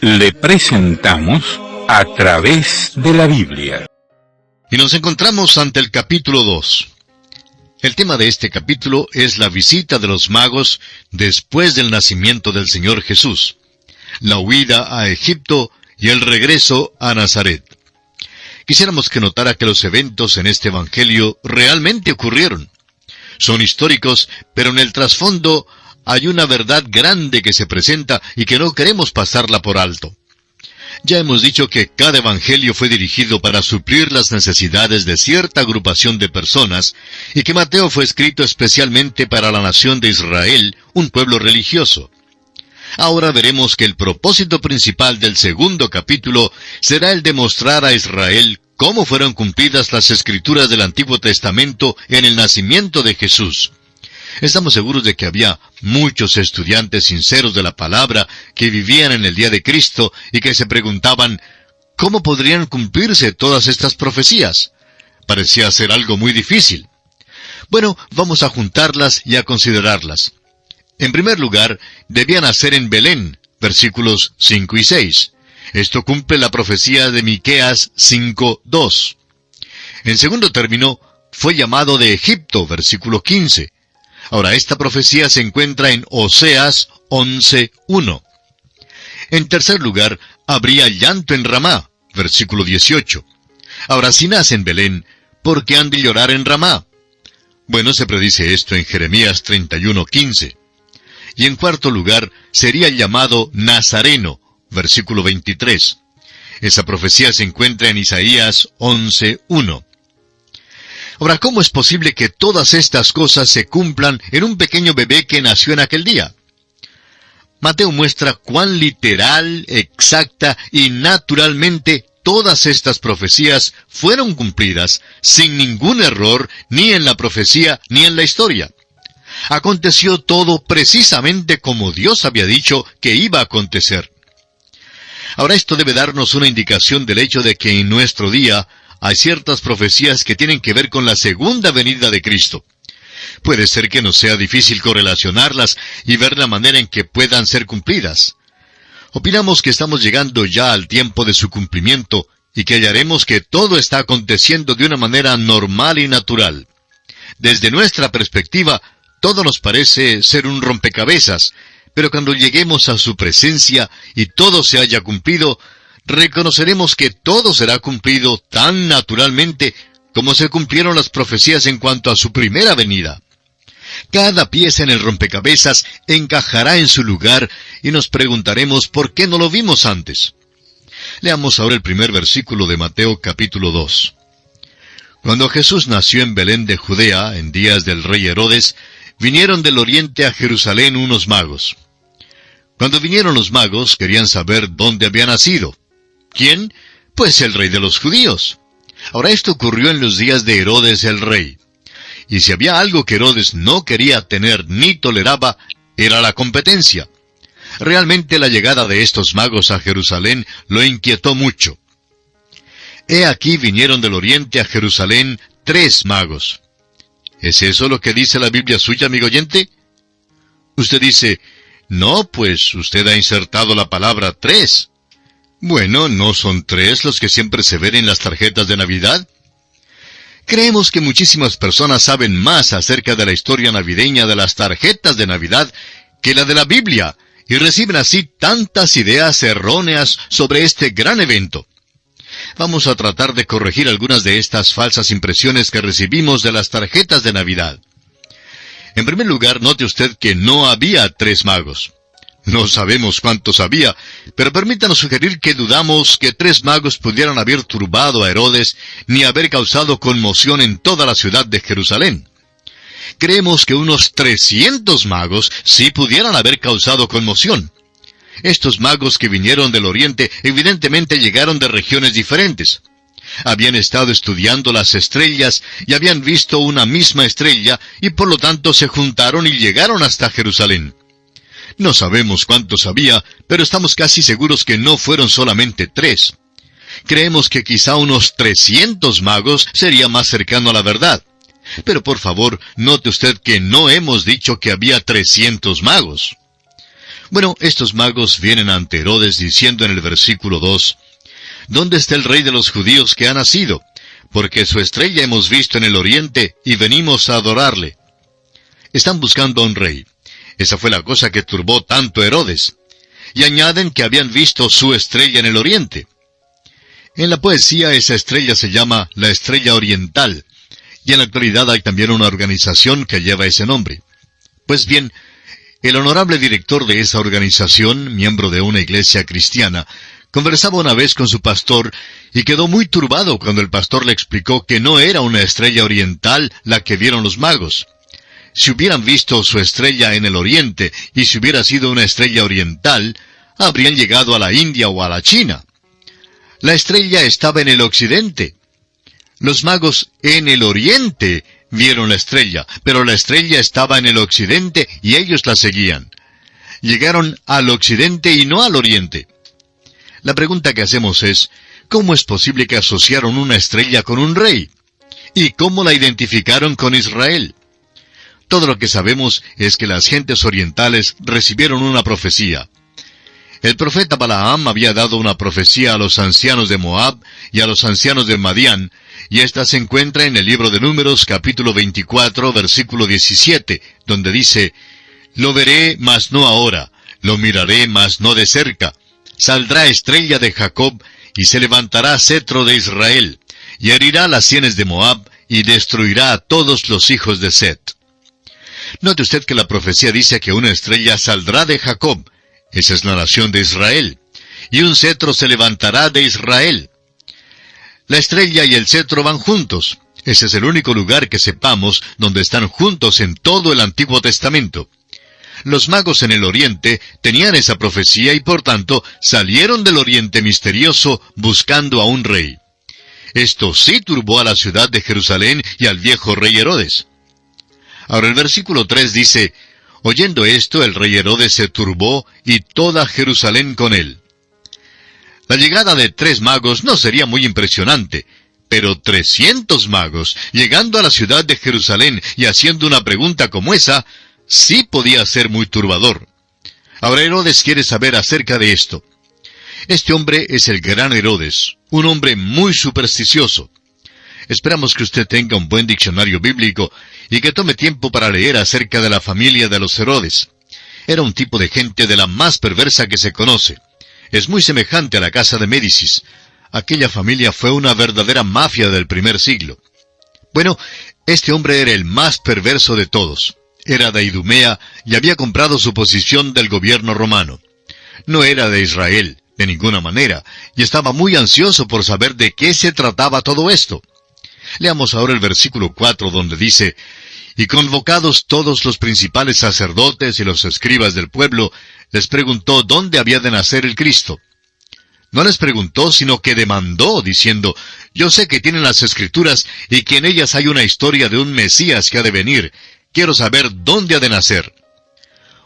le presentamos a través de la Biblia. Y nos encontramos ante el capítulo 2. El tema de este capítulo es la visita de los magos después del nacimiento del Señor Jesús, la huida a Egipto y el regreso a Nazaret. Quisiéramos que notara que los eventos en este Evangelio realmente ocurrieron. Son históricos, pero en el trasfondo hay una verdad grande que se presenta y que no queremos pasarla por alto. Ya hemos dicho que cada evangelio fue dirigido para suplir las necesidades de cierta agrupación de personas y que Mateo fue escrito especialmente para la nación de Israel, un pueblo religioso. Ahora veremos que el propósito principal del segundo capítulo será el de mostrar a Israel cómo fueron cumplidas las escrituras del Antiguo Testamento en el nacimiento de Jesús. Estamos seguros de que había muchos estudiantes sinceros de la palabra que vivían en el día de Cristo y que se preguntaban, ¿cómo podrían cumplirse todas estas profecías? Parecía ser algo muy difícil. Bueno, vamos a juntarlas y a considerarlas. En primer lugar, debían nacer en Belén, versículos 5 y 6. Esto cumple la profecía de Miqueas 5:2. En segundo término, fue llamado de Egipto, versículo 15. Ahora, esta profecía se encuentra en Oseas 11.1. En tercer lugar, habría llanto en Ramá, versículo 18. Ahora, si nace en Belén, ¿por qué han de llorar en Ramá? Bueno, se predice esto en Jeremías 31.15. Y en cuarto lugar, sería llamado Nazareno, versículo 23. Esa profecía se encuentra en Isaías 11.1. Ahora, ¿cómo es posible que todas estas cosas se cumplan en un pequeño bebé que nació en aquel día? Mateo muestra cuán literal, exacta y naturalmente todas estas profecías fueron cumplidas sin ningún error ni en la profecía ni en la historia. Aconteció todo precisamente como Dios había dicho que iba a acontecer. Ahora esto debe darnos una indicación del hecho de que en nuestro día hay ciertas profecías que tienen que ver con la segunda venida de Cristo. Puede ser que nos sea difícil correlacionarlas y ver la manera en que puedan ser cumplidas. Opinamos que estamos llegando ya al tiempo de su cumplimiento y que hallaremos que todo está aconteciendo de una manera normal y natural. Desde nuestra perspectiva, todo nos parece ser un rompecabezas, pero cuando lleguemos a su presencia y todo se haya cumplido, reconoceremos que todo será cumplido tan naturalmente como se cumplieron las profecías en cuanto a su primera venida. Cada pieza en el rompecabezas encajará en su lugar y nos preguntaremos por qué no lo vimos antes. Leamos ahora el primer versículo de Mateo capítulo 2. Cuando Jesús nació en Belén de Judea, en días del rey Herodes, vinieron del oriente a Jerusalén unos magos. Cuando vinieron los magos querían saber dónde había nacido. ¿Quién? Pues el rey de los judíos. Ahora esto ocurrió en los días de Herodes el rey. Y si había algo que Herodes no quería tener ni toleraba, era la competencia. Realmente la llegada de estos magos a Jerusalén lo inquietó mucho. He aquí vinieron del oriente a Jerusalén tres magos. ¿Es eso lo que dice la Biblia suya, amigo oyente? Usted dice, no, pues usted ha insertado la palabra tres. Bueno, ¿no son tres los que siempre se ven en las tarjetas de Navidad? Creemos que muchísimas personas saben más acerca de la historia navideña de las tarjetas de Navidad que la de la Biblia, y reciben así tantas ideas erróneas sobre este gran evento. Vamos a tratar de corregir algunas de estas falsas impresiones que recibimos de las tarjetas de Navidad. En primer lugar, note usted que no había tres magos. No sabemos cuántos había, pero permítanos sugerir que dudamos que tres magos pudieran haber turbado a Herodes ni haber causado conmoción en toda la ciudad de Jerusalén. Creemos que unos trescientos magos sí pudieran haber causado conmoción. Estos magos que vinieron del oriente evidentemente llegaron de regiones diferentes. Habían estado estudiando las estrellas y habían visto una misma estrella y por lo tanto se juntaron y llegaron hasta Jerusalén. No sabemos cuántos había, pero estamos casi seguros que no fueron solamente tres. Creemos que quizá unos trescientos magos sería más cercano a la verdad. Pero por favor, note usted que no hemos dicho que había trescientos magos. Bueno, estos magos vienen ante Herodes diciendo en el versículo 2, ¿Dónde está el rey de los judíos que ha nacido? Porque su estrella hemos visto en el oriente y venimos a adorarle. Están buscando a un rey. Esa fue la cosa que turbó tanto a Herodes. Y añaden que habían visto su estrella en el oriente. En la poesía esa estrella se llama la estrella oriental, y en la actualidad hay también una organización que lleva ese nombre. Pues bien, el honorable director de esa organización, miembro de una iglesia cristiana, conversaba una vez con su pastor y quedó muy turbado cuando el pastor le explicó que no era una estrella oriental la que vieron los magos. Si hubieran visto su estrella en el oriente y si hubiera sido una estrella oriental, habrían llegado a la India o a la China. La estrella estaba en el occidente. Los magos en el oriente vieron la estrella, pero la estrella estaba en el occidente y ellos la seguían. Llegaron al occidente y no al oriente. La pregunta que hacemos es, ¿cómo es posible que asociaron una estrella con un rey? ¿Y cómo la identificaron con Israel? Todo lo que sabemos es que las gentes orientales recibieron una profecía. El profeta Balaam había dado una profecía a los ancianos de Moab y a los ancianos de Madián, y esta se encuentra en el libro de Números capítulo 24 versículo 17, donde dice, Lo veré, mas no ahora, lo miraré, mas no de cerca. Saldrá estrella de Jacob, y se levantará cetro de Israel, y herirá las sienes de Moab, y destruirá a todos los hijos de Set. Note usted que la profecía dice que una estrella saldrá de Jacob, esa es la nación de Israel. Y un cetro se levantará de Israel. La estrella y el cetro van juntos. Ese es el único lugar que sepamos donde están juntos en todo el Antiguo Testamento. Los magos en el Oriente tenían esa profecía y por tanto salieron del Oriente misterioso buscando a un rey. Esto sí turbó a la ciudad de Jerusalén y al viejo rey Herodes. Ahora el versículo 3 dice, Oyendo esto, el rey Herodes se turbó y toda Jerusalén con él. La llegada de tres magos no sería muy impresionante, pero trescientos magos llegando a la ciudad de Jerusalén y haciendo una pregunta como esa, sí podía ser muy turbador. Ahora Herodes quiere saber acerca de esto. Este hombre es el gran Herodes, un hombre muy supersticioso. Esperamos que usted tenga un buen diccionario bíblico y que tome tiempo para leer acerca de la familia de los Herodes. Era un tipo de gente de la más perversa que se conoce. Es muy semejante a la casa de Médicis. Aquella familia fue una verdadera mafia del primer siglo. Bueno, este hombre era el más perverso de todos. Era de Idumea y había comprado su posición del gobierno romano. No era de Israel, de ninguna manera, y estaba muy ansioso por saber de qué se trataba todo esto. Leamos ahora el versículo 4 donde dice, Y convocados todos los principales sacerdotes y los escribas del pueblo, les preguntó dónde había de nacer el Cristo. No les preguntó, sino que demandó, diciendo, Yo sé que tienen las escrituras y que en ellas hay una historia de un Mesías que ha de venir. Quiero saber dónde ha de nacer.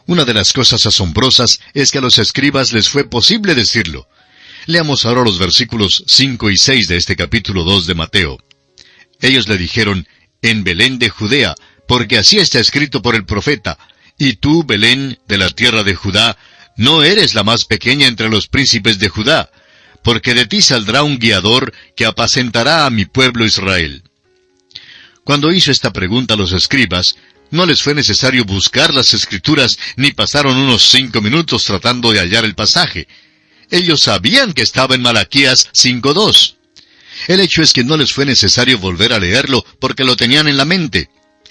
Una de las cosas asombrosas es que a los escribas les fue posible decirlo. Leamos ahora los versículos 5 y 6 de este capítulo 2 de Mateo. Ellos le dijeron, en Belén de Judea, porque así está escrito por el profeta, y tú, Belén, de la tierra de Judá, no eres la más pequeña entre los príncipes de Judá, porque de ti saldrá un guiador que apacentará a mi pueblo Israel. Cuando hizo esta pregunta a los escribas, no les fue necesario buscar las escrituras ni pasaron unos cinco minutos tratando de hallar el pasaje. Ellos sabían que estaba en Malaquías 5.2. El hecho es que no les fue necesario volver a leerlo porque lo tenían en la mente.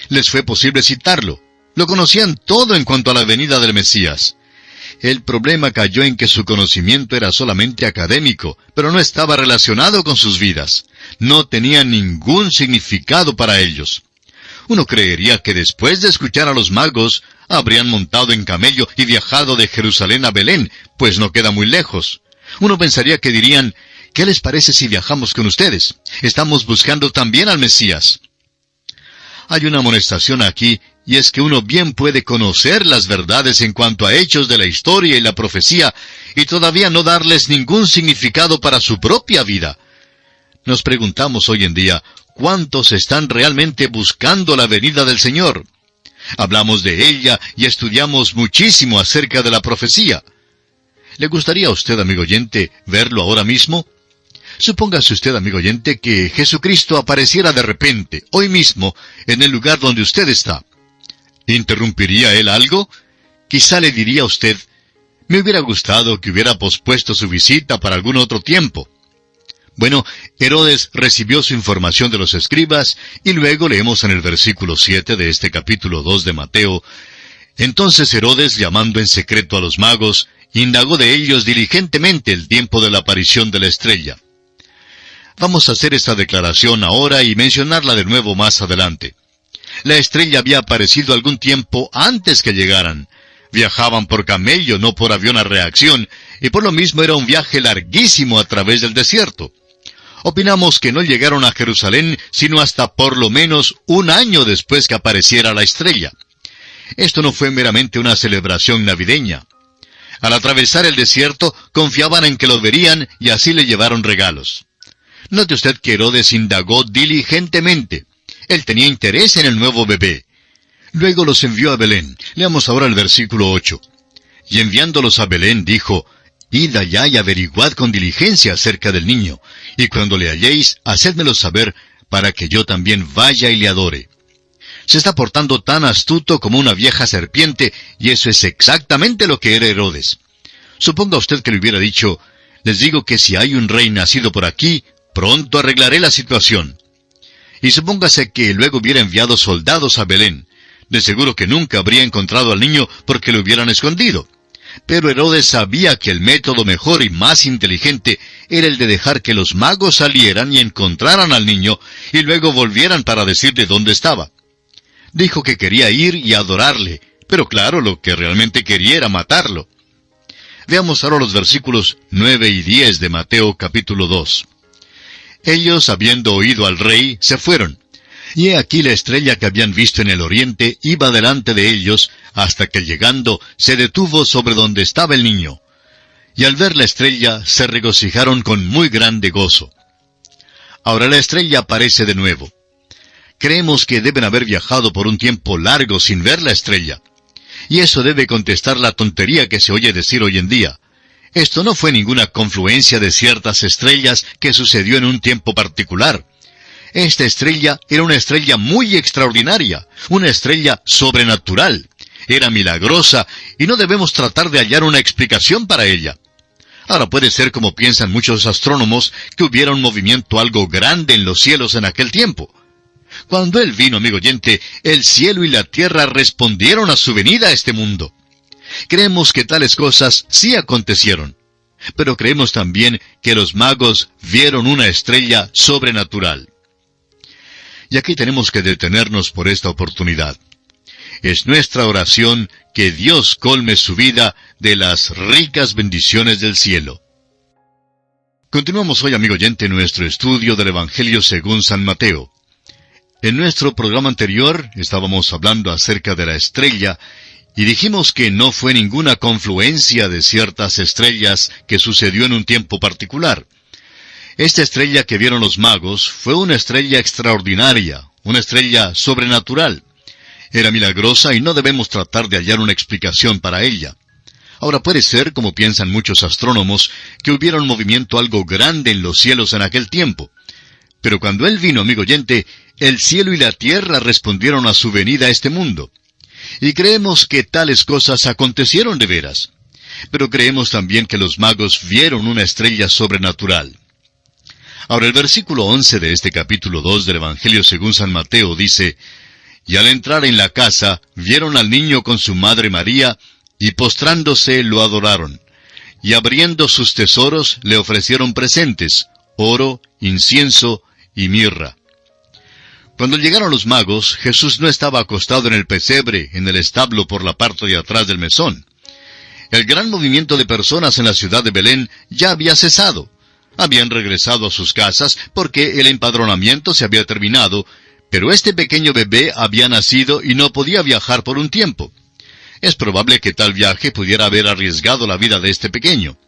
Les fue posible citarlo. Lo conocían todo en cuanto a la venida del Mesías. El problema cayó en que su conocimiento era solamente académico, pero no estaba relacionado con sus vidas. No tenía ningún significado para ellos. Uno creería que después de escuchar a los magos, habrían montado en camello y viajado de Jerusalén a Belén, pues no queda muy lejos. Uno pensaría que dirían, ¿Qué les parece si viajamos con ustedes? Estamos buscando también al Mesías. Hay una amonestación aquí, y es que uno bien puede conocer las verdades en cuanto a hechos de la historia y la profecía, y todavía no darles ningún significado para su propia vida. Nos preguntamos hoy en día, ¿cuántos están realmente buscando la venida del Señor? Hablamos de ella y estudiamos muchísimo acerca de la profecía. ¿Le gustaría a usted, amigo oyente, verlo ahora mismo? Supóngase usted, amigo oyente, que Jesucristo apareciera de repente, hoy mismo, en el lugar donde usted está. ¿Interrumpiría él algo? Quizá le diría a usted, me hubiera gustado que hubiera pospuesto su visita para algún otro tiempo. Bueno, Herodes recibió su información de los escribas y luego leemos en el versículo 7 de este capítulo 2 de Mateo, entonces Herodes, llamando en secreto a los magos, indagó de ellos diligentemente el tiempo de la aparición de la estrella. Vamos a hacer esta declaración ahora y mencionarla de nuevo más adelante. La estrella había aparecido algún tiempo antes que llegaran. Viajaban por camello, no por avión a reacción, y por lo mismo era un viaje larguísimo a través del desierto. Opinamos que no llegaron a Jerusalén sino hasta por lo menos un año después que apareciera la estrella. Esto no fue meramente una celebración navideña. Al atravesar el desierto, confiaban en que los verían y así le llevaron regalos. Note usted que Herodes indagó diligentemente. Él tenía interés en el nuevo bebé. Luego los envió a Belén. Leamos ahora el versículo 8. Y enviándolos a Belén dijo, Id allá y averiguad con diligencia acerca del niño, y cuando le halléis, hacedmelo saber, para que yo también vaya y le adore. Se está portando tan astuto como una vieja serpiente, y eso es exactamente lo que era Herodes. Suponga usted que le hubiera dicho, les digo que si hay un rey nacido por aquí, pronto arreglaré la situación. Y supóngase que luego hubiera enviado soldados a Belén. De seguro que nunca habría encontrado al niño porque lo hubieran escondido. Pero Herodes sabía que el método mejor y más inteligente era el de dejar que los magos salieran y encontraran al niño y luego volvieran para decirle dónde estaba. Dijo que quería ir y adorarle, pero claro, lo que realmente quería era matarlo. Veamos ahora los versículos 9 y 10 de Mateo capítulo 2. Ellos, habiendo oído al rey, se fueron. Y he aquí la estrella que habían visto en el oriente iba delante de ellos, hasta que llegando se detuvo sobre donde estaba el niño. Y al ver la estrella se regocijaron con muy grande gozo. Ahora la estrella aparece de nuevo. Creemos que deben haber viajado por un tiempo largo sin ver la estrella. Y eso debe contestar la tontería que se oye decir hoy en día. Esto no fue ninguna confluencia de ciertas estrellas que sucedió en un tiempo particular. Esta estrella era una estrella muy extraordinaria, una estrella sobrenatural. Era milagrosa y no debemos tratar de hallar una explicación para ella. Ahora puede ser como piensan muchos astrónomos que hubiera un movimiento algo grande en los cielos en aquel tiempo. Cuando Él vino, amigo oyente, el cielo y la tierra respondieron a su venida a este mundo. Creemos que tales cosas sí acontecieron, pero creemos también que los magos vieron una estrella sobrenatural. Y aquí tenemos que detenernos por esta oportunidad. Es nuestra oración que Dios colme su vida de las ricas bendiciones del cielo. Continuamos hoy, amigo oyente, nuestro estudio del Evangelio según San Mateo. En nuestro programa anterior estábamos hablando acerca de la estrella y dijimos que no fue ninguna confluencia de ciertas estrellas que sucedió en un tiempo particular. Esta estrella que vieron los magos fue una estrella extraordinaria, una estrella sobrenatural. Era milagrosa y no debemos tratar de hallar una explicación para ella. Ahora puede ser, como piensan muchos astrónomos, que hubiera un movimiento algo grande en los cielos en aquel tiempo. Pero cuando Él vino, amigo oyente, el cielo y la tierra respondieron a su venida a este mundo. Y creemos que tales cosas acontecieron de veras. Pero creemos también que los magos vieron una estrella sobrenatural. Ahora el versículo 11 de este capítulo 2 del Evangelio según San Mateo dice, Y al entrar en la casa, vieron al niño con su madre María, y postrándose lo adoraron. Y abriendo sus tesoros le ofrecieron presentes, oro, incienso y mirra. Cuando llegaron los magos, Jesús no estaba acostado en el pesebre, en el establo por la parte de atrás del mesón. El gran movimiento de personas en la ciudad de Belén ya había cesado. Habían regresado a sus casas porque el empadronamiento se había terminado, pero este pequeño bebé había nacido y no podía viajar por un tiempo. Es probable que tal viaje pudiera haber arriesgado la vida de este pequeño.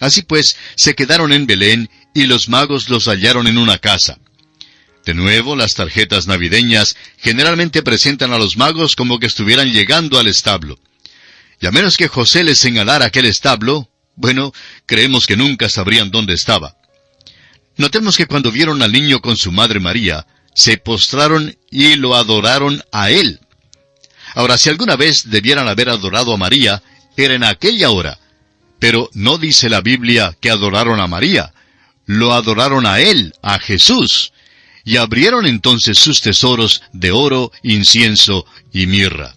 Así pues, se quedaron en Belén y los magos los hallaron en una casa. De nuevo, las tarjetas navideñas generalmente presentan a los magos como que estuvieran llegando al establo. Y a menos que José les señalara aquel establo, bueno, creemos que nunca sabrían dónde estaba. Notemos que cuando vieron al niño con su madre María, se postraron y lo adoraron a él. Ahora, si alguna vez debieran haber adorado a María, era en aquella hora. Pero no dice la Biblia que adoraron a María, lo adoraron a él, a Jesús y abrieron entonces sus tesoros de oro, incienso y mirra.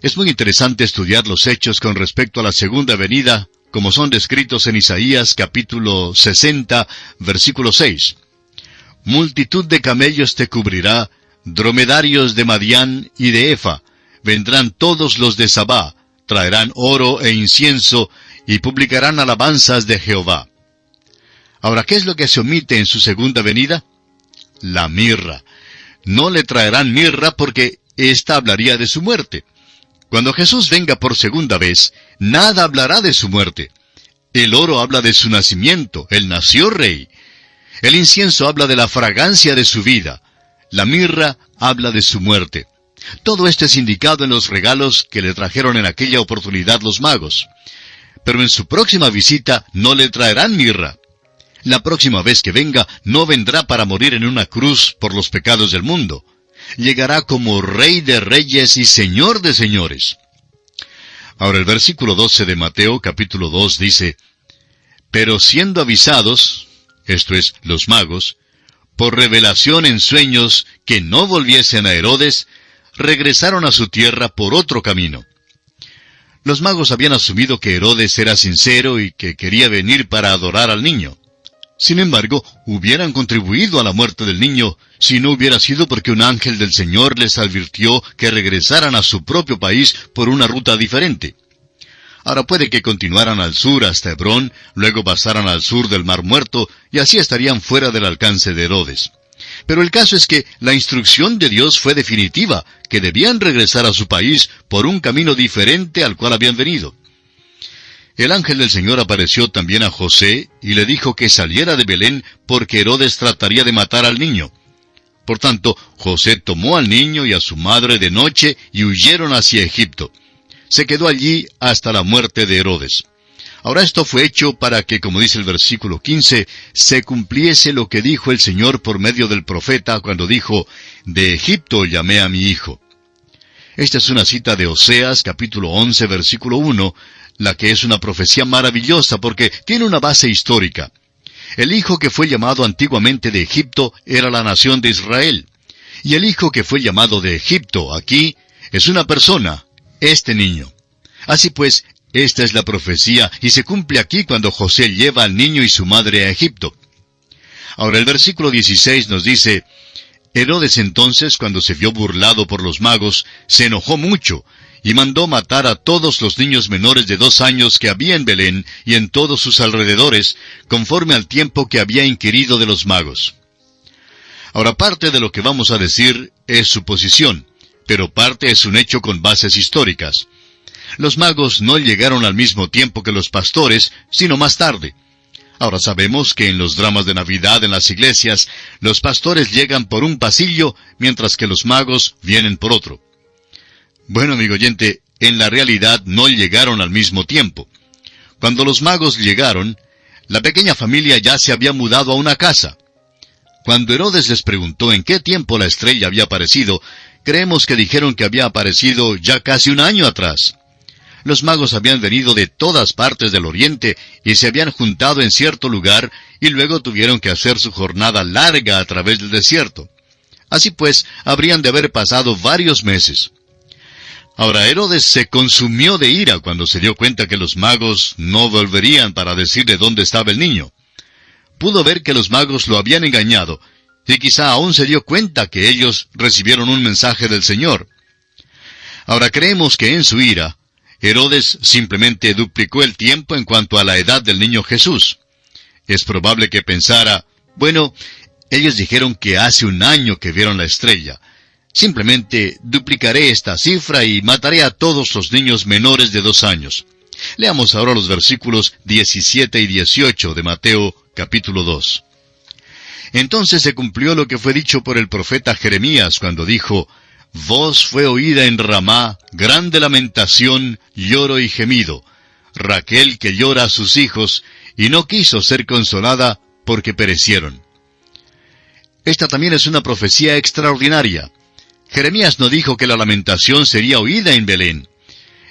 Es muy interesante estudiar los hechos con respecto a la segunda venida, como son descritos en Isaías capítulo 60, versículo 6. Multitud de camellos te cubrirá, dromedarios de Madián y de Efa, vendrán todos los de Sabá, traerán oro e incienso, y publicarán alabanzas de Jehová. Ahora, ¿qué es lo que se omite en su segunda venida? La mirra. No le traerán mirra porque ésta hablaría de su muerte. Cuando Jesús venga por segunda vez, nada hablará de su muerte. El oro habla de su nacimiento, él nació rey. El incienso habla de la fragancia de su vida. La mirra habla de su muerte. Todo esto es indicado en los regalos que le trajeron en aquella oportunidad los magos. Pero en su próxima visita no le traerán mirra. La próxima vez que venga, no vendrá para morir en una cruz por los pecados del mundo. Llegará como Rey de Reyes y Señor de Señores. Ahora el versículo 12 de Mateo capítulo 2 dice, Pero siendo avisados, esto es, los magos, por revelación en sueños que no volviesen a Herodes, regresaron a su tierra por otro camino. Los magos habían asumido que Herodes era sincero y que quería venir para adorar al niño. Sin embargo, hubieran contribuido a la muerte del niño si no hubiera sido porque un ángel del Señor les advirtió que regresaran a su propio país por una ruta diferente. Ahora puede que continuaran al sur hasta Hebrón, luego pasaran al sur del Mar Muerto, y así estarían fuera del alcance de Herodes. Pero el caso es que la instrucción de Dios fue definitiva, que debían regresar a su país por un camino diferente al cual habían venido. El ángel del Señor apareció también a José y le dijo que saliera de Belén porque Herodes trataría de matar al niño. Por tanto, José tomó al niño y a su madre de noche y huyeron hacia Egipto. Se quedó allí hasta la muerte de Herodes. Ahora esto fue hecho para que, como dice el versículo 15, se cumpliese lo que dijo el Señor por medio del profeta cuando dijo, De Egipto llamé a mi hijo. Esta es una cita de Oseas capítulo 11 versículo 1, la que es una profecía maravillosa porque tiene una base histórica. El hijo que fue llamado antiguamente de Egipto era la nación de Israel. Y el hijo que fue llamado de Egipto aquí es una persona, este niño. Así pues, esta es la profecía y se cumple aquí cuando José lleva al niño y su madre a Egipto. Ahora el versículo 16 nos dice, Herodes entonces, cuando se vio burlado por los magos, se enojó mucho y mandó matar a todos los niños menores de dos años que había en Belén y en todos sus alrededores, conforme al tiempo que había inquirido de los magos. Ahora parte de lo que vamos a decir es suposición, pero parte es un hecho con bases históricas. Los magos no llegaron al mismo tiempo que los pastores, sino más tarde. Ahora sabemos que en los dramas de Navidad en las iglesias, los pastores llegan por un pasillo, mientras que los magos vienen por otro. Bueno, amigo oyente, en la realidad no llegaron al mismo tiempo. Cuando los magos llegaron, la pequeña familia ya se había mudado a una casa. Cuando Herodes les preguntó en qué tiempo la estrella había aparecido, creemos que dijeron que había aparecido ya casi un año atrás. Los magos habían venido de todas partes del oriente y se habían juntado en cierto lugar y luego tuvieron que hacer su jornada larga a través del desierto. Así pues, habrían de haber pasado varios meses. Ahora Herodes se consumió de ira cuando se dio cuenta que los magos no volverían para decirle dónde estaba el niño. Pudo ver que los magos lo habían engañado, y quizá aún se dio cuenta que ellos recibieron un mensaje del Señor. Ahora creemos que en su ira, Herodes simplemente duplicó el tiempo en cuanto a la edad del niño Jesús. Es probable que pensara, bueno, ellos dijeron que hace un año que vieron la estrella, Simplemente duplicaré esta cifra y mataré a todos los niños menores de dos años. Leamos ahora los versículos 17 y 18 de Mateo capítulo 2. Entonces se cumplió lo que fue dicho por el profeta Jeremías cuando dijo, Voz fue oída en Ramá, grande lamentación, lloro y gemido. Raquel que llora a sus hijos, y no quiso ser consolada porque perecieron. Esta también es una profecía extraordinaria. Jeremías no dijo que la lamentación sería oída en Belén.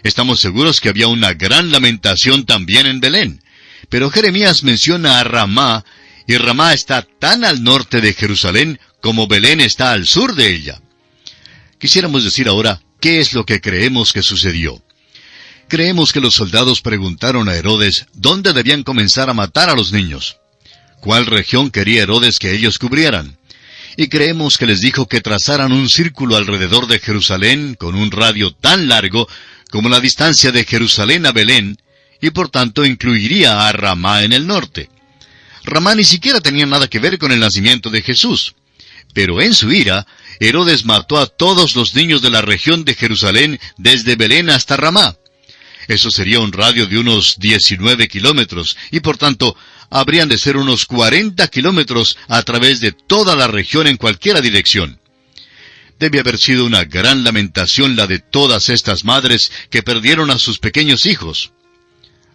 Estamos seguros que había una gran lamentación también en Belén. Pero Jeremías menciona a Ramá, y Ramá está tan al norte de Jerusalén como Belén está al sur de ella. Quisiéramos decir ahora qué es lo que creemos que sucedió. Creemos que los soldados preguntaron a Herodes dónde debían comenzar a matar a los niños. ¿Cuál región quería Herodes que ellos cubrieran? Y creemos que les dijo que trazaran un círculo alrededor de Jerusalén con un radio tan largo como la distancia de Jerusalén a Belén, y por tanto incluiría a Ramá en el norte. Ramá ni siquiera tenía nada que ver con el nacimiento de Jesús. Pero en su ira, Herodes mató a todos los niños de la región de Jerusalén desde Belén hasta Ramá. Eso sería un radio de unos 19 kilómetros, y por tanto habrían de ser unos 40 kilómetros a través de toda la región en cualquiera dirección. Debe haber sido una gran lamentación la de todas estas madres que perdieron a sus pequeños hijos.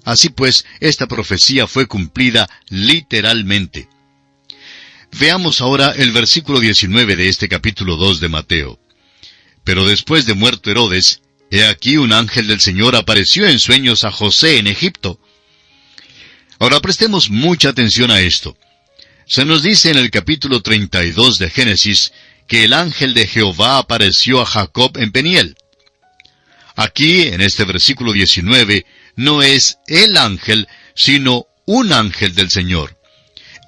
Así pues, esta profecía fue cumplida literalmente. Veamos ahora el versículo 19 de este capítulo 2 de Mateo. Pero después de muerto Herodes, he aquí un ángel del Señor apareció en sueños a José en Egipto. Ahora prestemos mucha atención a esto. Se nos dice en el capítulo 32 de Génesis que el ángel de Jehová apareció a Jacob en Peniel. Aquí, en este versículo 19, no es el ángel, sino un ángel del Señor.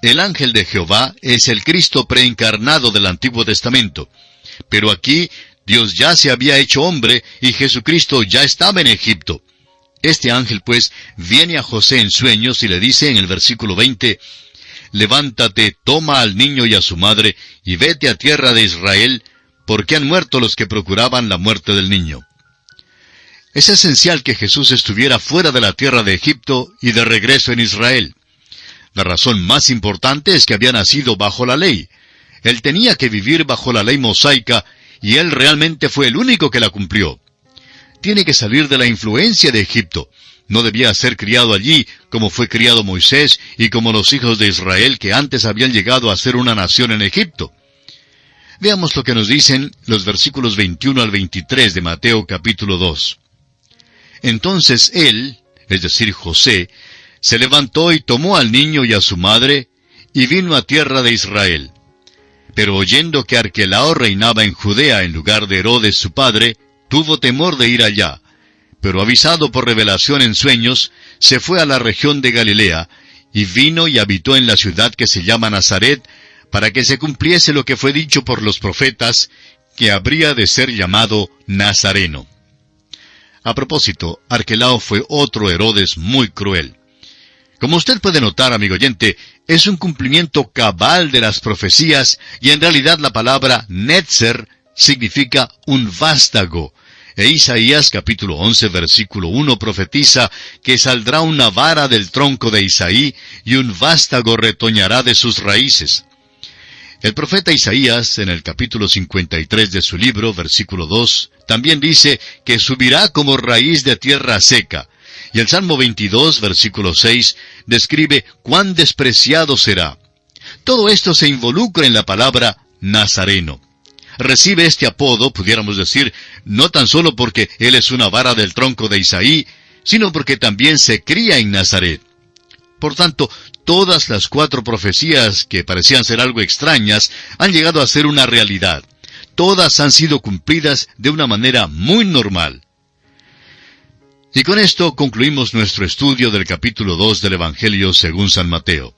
El ángel de Jehová es el Cristo preencarnado del Antiguo Testamento. Pero aquí Dios ya se había hecho hombre y Jesucristo ya estaba en Egipto. Este ángel pues viene a José en sueños y le dice en el versículo 20, Levántate, toma al niño y a su madre, y vete a tierra de Israel, porque han muerto los que procuraban la muerte del niño. Es esencial que Jesús estuviera fuera de la tierra de Egipto y de regreso en Israel. La razón más importante es que había nacido bajo la ley. Él tenía que vivir bajo la ley mosaica y él realmente fue el único que la cumplió. Tiene que salir de la influencia de Egipto. No debía ser criado allí como fue criado Moisés y como los hijos de Israel que antes habían llegado a ser una nación en Egipto. Veamos lo que nos dicen los versículos 21 al 23 de Mateo capítulo 2. Entonces él, es decir, José, se levantó y tomó al niño y a su madre, y vino a tierra de Israel. Pero oyendo que Arquelao reinaba en Judea en lugar de Herodes su padre, tuvo temor de ir allá. Pero avisado por revelación en sueños, se fue a la región de Galilea, y vino y habitó en la ciudad que se llama Nazaret, para que se cumpliese lo que fue dicho por los profetas, que habría de ser llamado Nazareno. A propósito, Arquelao fue otro Herodes muy cruel. Como usted puede notar, amigo oyente, es un cumplimiento cabal de las profecías y en realidad la palabra Netzer significa un vástago. E Isaías capítulo 11 versículo 1 profetiza que saldrá una vara del tronco de Isaí y un vástago retoñará de sus raíces. El profeta Isaías, en el capítulo 53 de su libro, versículo 2, también dice que subirá como raíz de tierra seca, y el Salmo 22, versículo 6, describe cuán despreciado será. Todo esto se involucra en la palabra Nazareno. Recibe este apodo, pudiéramos decir, no tan solo porque él es una vara del tronco de Isaí, sino porque también se cría en Nazaret. Por tanto, todas las cuatro profecías que parecían ser algo extrañas han llegado a ser una realidad. Todas han sido cumplidas de una manera muy normal. Y con esto concluimos nuestro estudio del capítulo 2 del Evangelio según San Mateo.